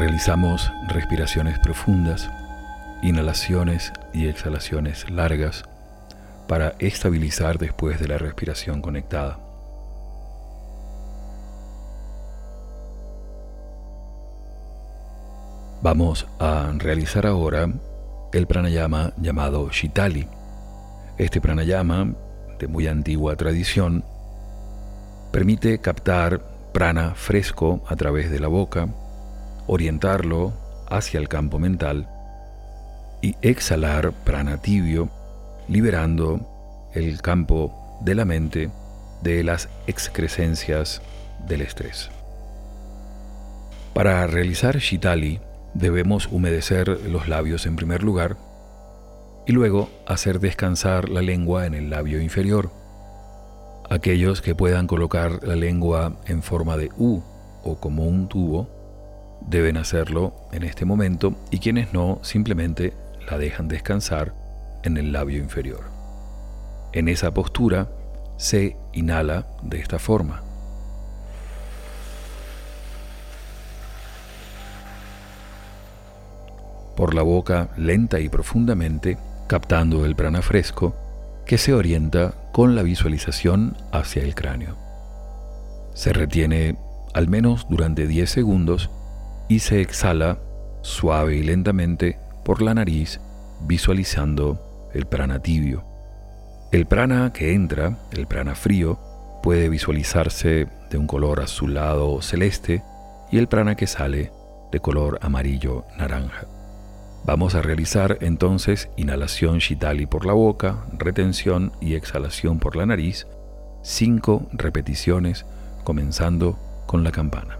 Realizamos respiraciones profundas, inhalaciones y exhalaciones largas para estabilizar después de la respiración conectada. Vamos a realizar ahora el pranayama llamado Shitali. Este pranayama, de muy antigua tradición, permite captar prana fresco a través de la boca, orientarlo hacia el campo mental y exhalar prana tibio, liberando el campo de la mente de las excrescencias del estrés. Para realizar Shitali, Debemos humedecer los labios en primer lugar y luego hacer descansar la lengua en el labio inferior. Aquellos que puedan colocar la lengua en forma de U o como un tubo deben hacerlo en este momento y quienes no simplemente la dejan descansar en el labio inferior. En esa postura se inhala de esta forma. por la boca lenta y profundamente, captando el prana fresco que se orienta con la visualización hacia el cráneo. Se retiene al menos durante 10 segundos y se exhala suave y lentamente por la nariz visualizando el prana tibio. El prana que entra, el prana frío, puede visualizarse de un color azulado celeste y el prana que sale de color amarillo naranja. Vamos a realizar entonces inhalación Shitali por la boca, retención y exhalación por la nariz, cinco repeticiones comenzando con la campana.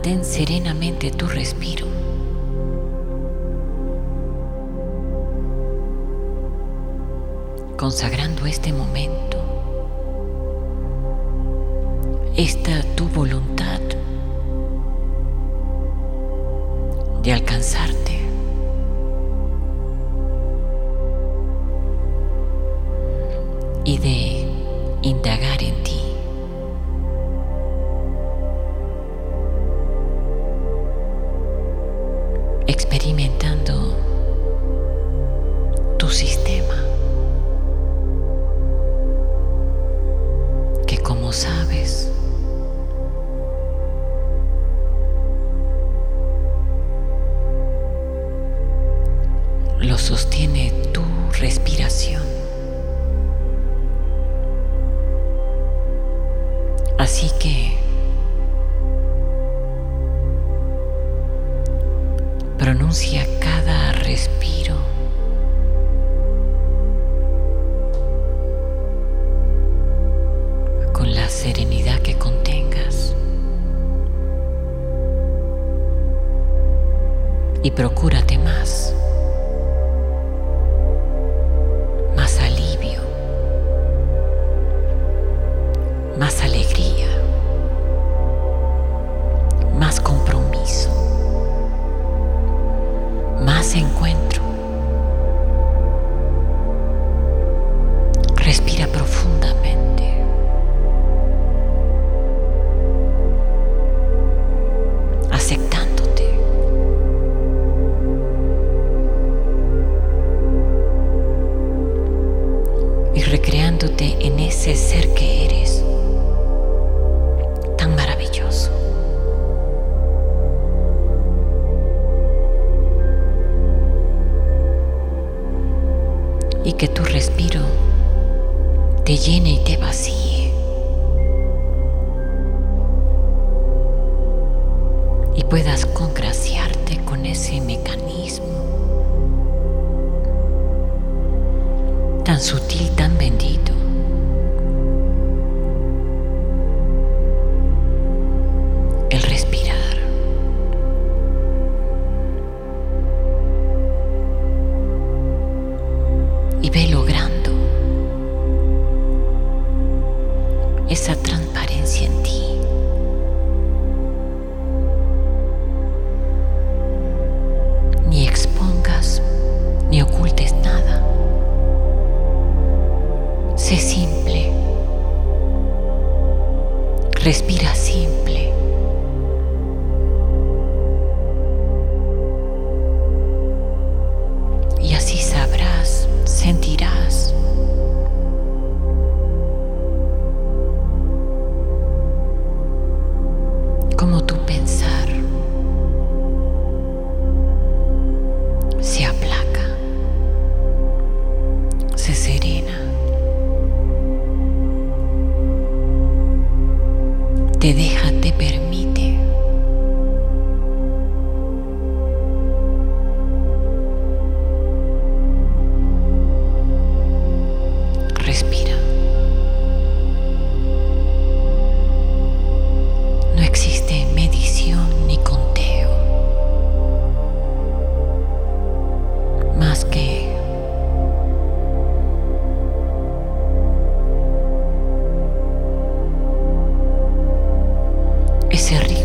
Mantén serenamente tu respiro. Consagrando este momento, esta tu voluntad de alcanzarte. Y procúrate más. y que tu respiro te llene y te vacíe. Y puedas congraciarte con ese mecanismo tan sutil, tan bendito ese.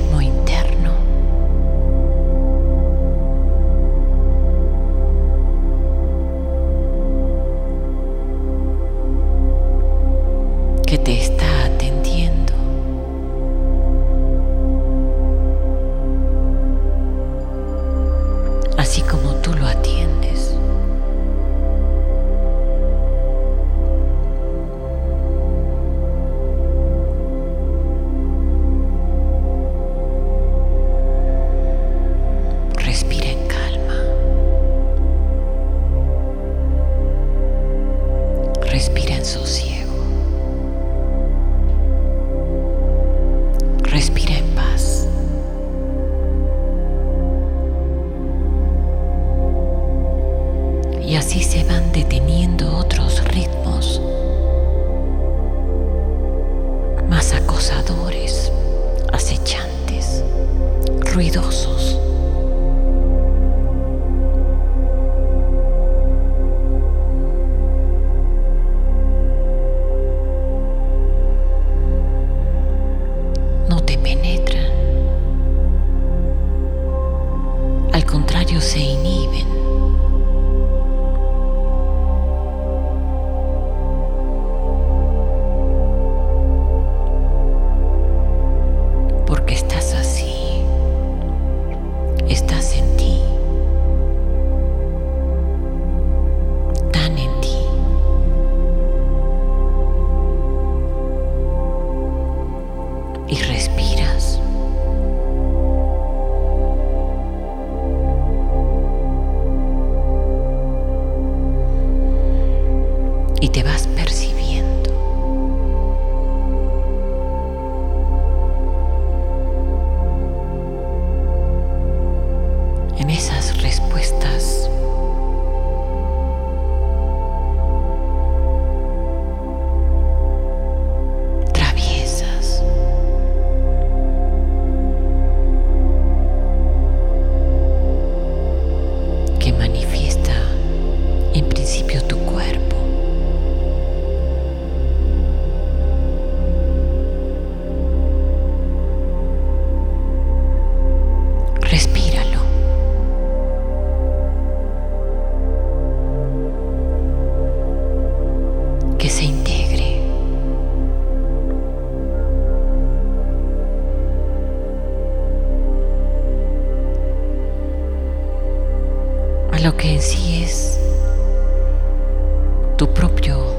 te vas. lo que en sí es tu propio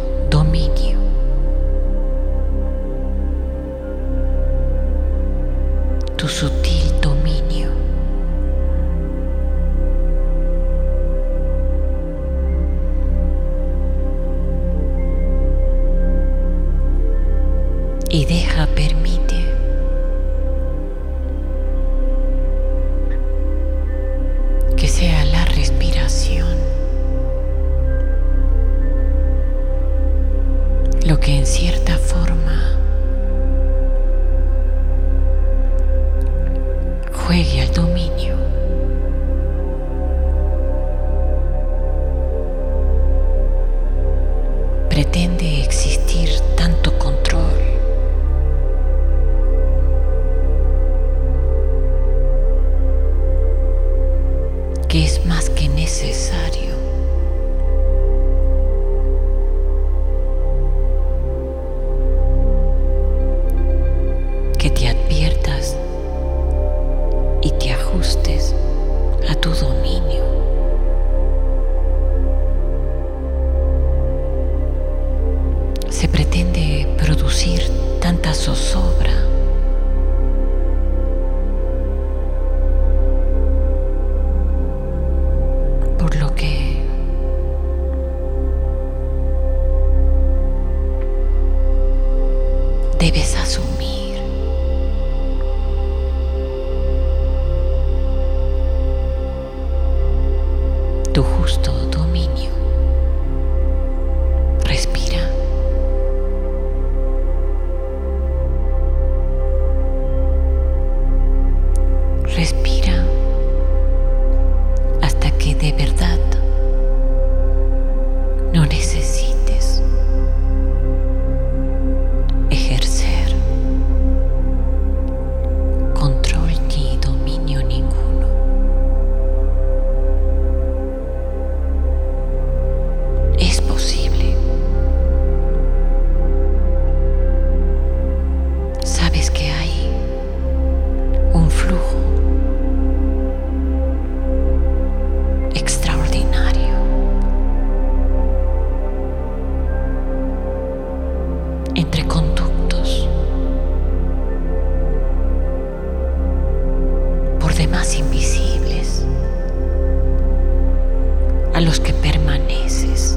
a los que permaneces,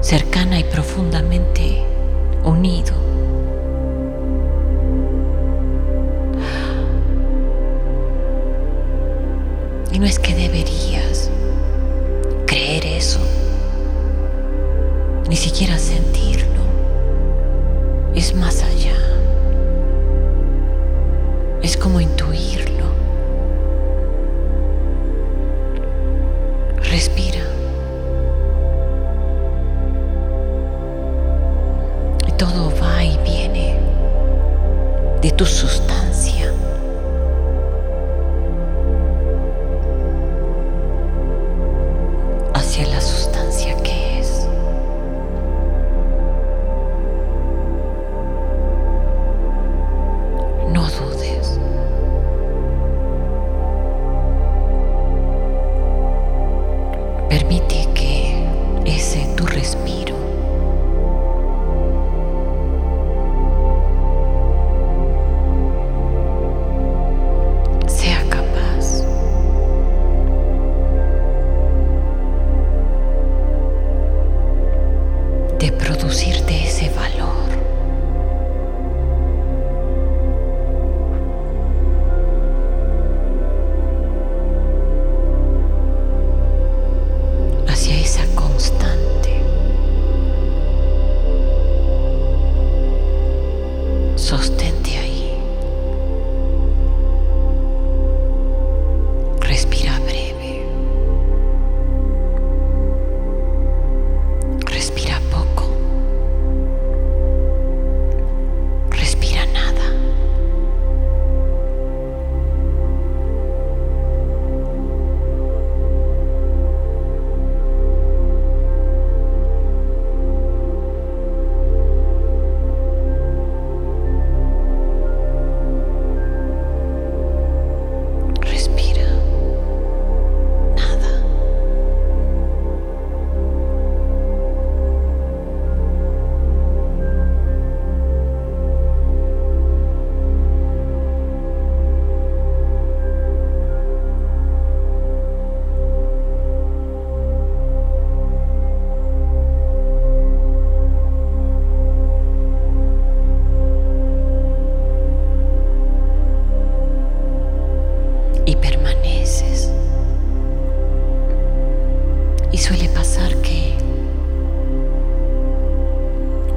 cercana y profundamente unido. Y no es que deberías creer eso, ni siquiera sentirlo, es más allá, es como intuir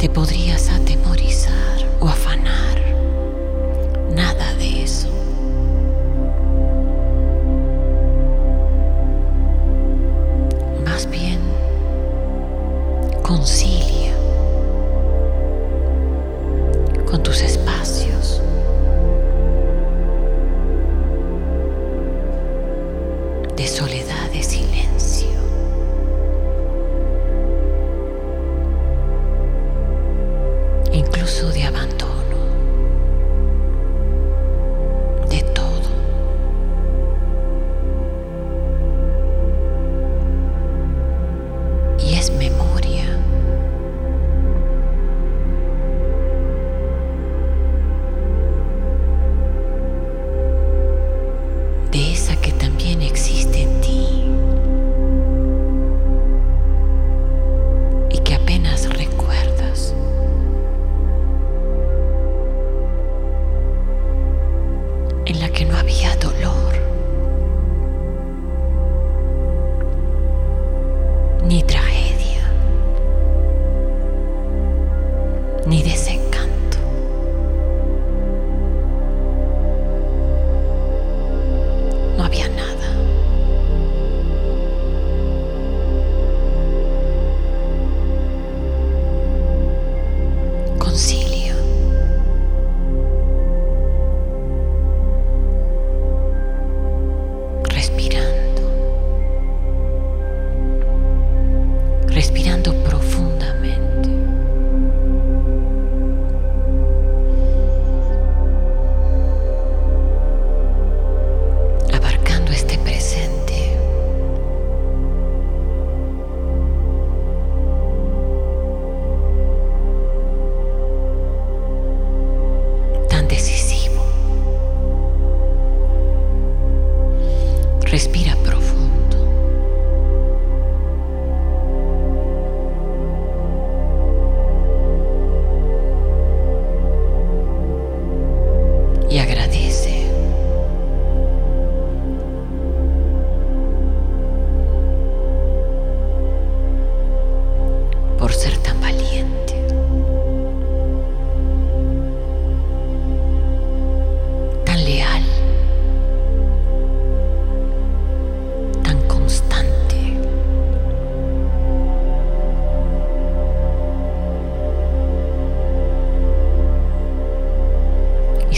te podrías atemorizar o afanar.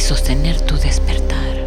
sostener tu despertar.